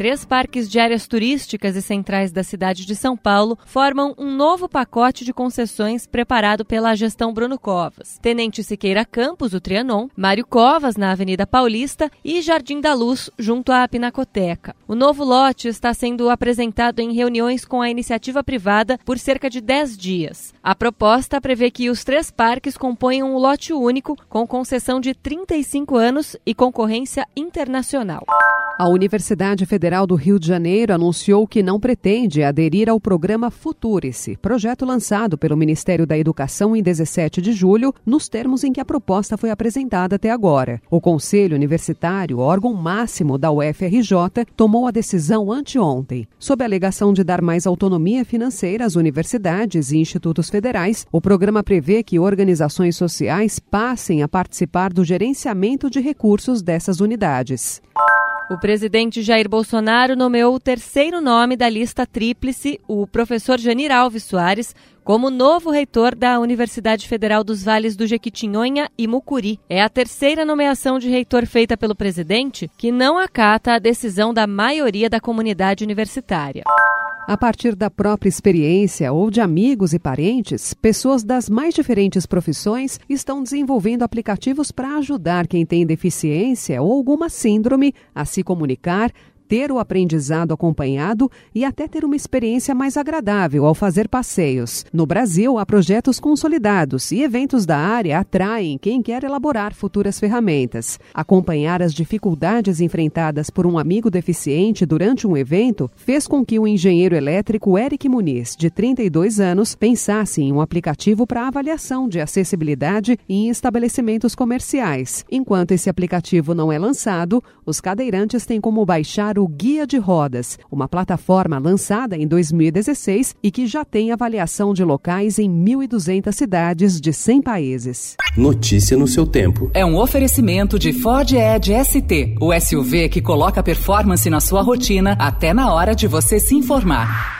Três parques de áreas turísticas e centrais da cidade de São Paulo formam um novo pacote de concessões preparado pela gestão Bruno Covas. Tenente Siqueira Campos, o Trianon, Mário Covas, na Avenida Paulista e Jardim da Luz, junto à Pinacoteca. O novo lote está sendo apresentado em reuniões com a iniciativa privada por cerca de 10 dias. A proposta prevê que os três parques componham um lote único com concessão de 35 anos e concorrência internacional. A Universidade Federal do Rio de Janeiro anunciou que não pretende aderir ao programa Futurice, projeto lançado pelo Ministério da Educação em 17 de julho, nos termos em que a proposta foi apresentada até agora. O Conselho Universitário, órgão máximo da UFRJ, tomou a decisão anteontem. Sob a alegação de dar mais autonomia financeira às universidades e institutos federais, o programa prevê que organizações sociais passem a participar do gerenciamento de recursos dessas unidades. O presidente Jair Bolsonaro nomeou o terceiro nome da lista tríplice, o professor Janir Alves Soares, como novo reitor da Universidade Federal dos Vales do Jequitinhonha e Mucuri. É a terceira nomeação de reitor feita pelo presidente que não acata a decisão da maioria da comunidade universitária. A partir da própria experiência ou de amigos e parentes, pessoas das mais diferentes profissões estão desenvolvendo aplicativos para ajudar quem tem deficiência ou alguma síndrome a se comunicar, ter o aprendizado acompanhado e até ter uma experiência mais agradável ao fazer passeios. No Brasil, há projetos consolidados e eventos da área atraem quem quer elaborar futuras ferramentas. Acompanhar as dificuldades enfrentadas por um amigo deficiente durante um evento fez com que o engenheiro elétrico Eric Muniz, de 32 anos, pensasse em um aplicativo para avaliação de acessibilidade em estabelecimentos comerciais. Enquanto esse aplicativo não é lançado, os cadeirantes têm como baixar o Guia de Rodas, uma plataforma lançada em 2016 e que já tem avaliação de locais em 1.200 cidades de 100 países. Notícia no seu tempo. É um oferecimento de Ford Edge ST, o SUV que coloca performance na sua rotina até na hora de você se informar.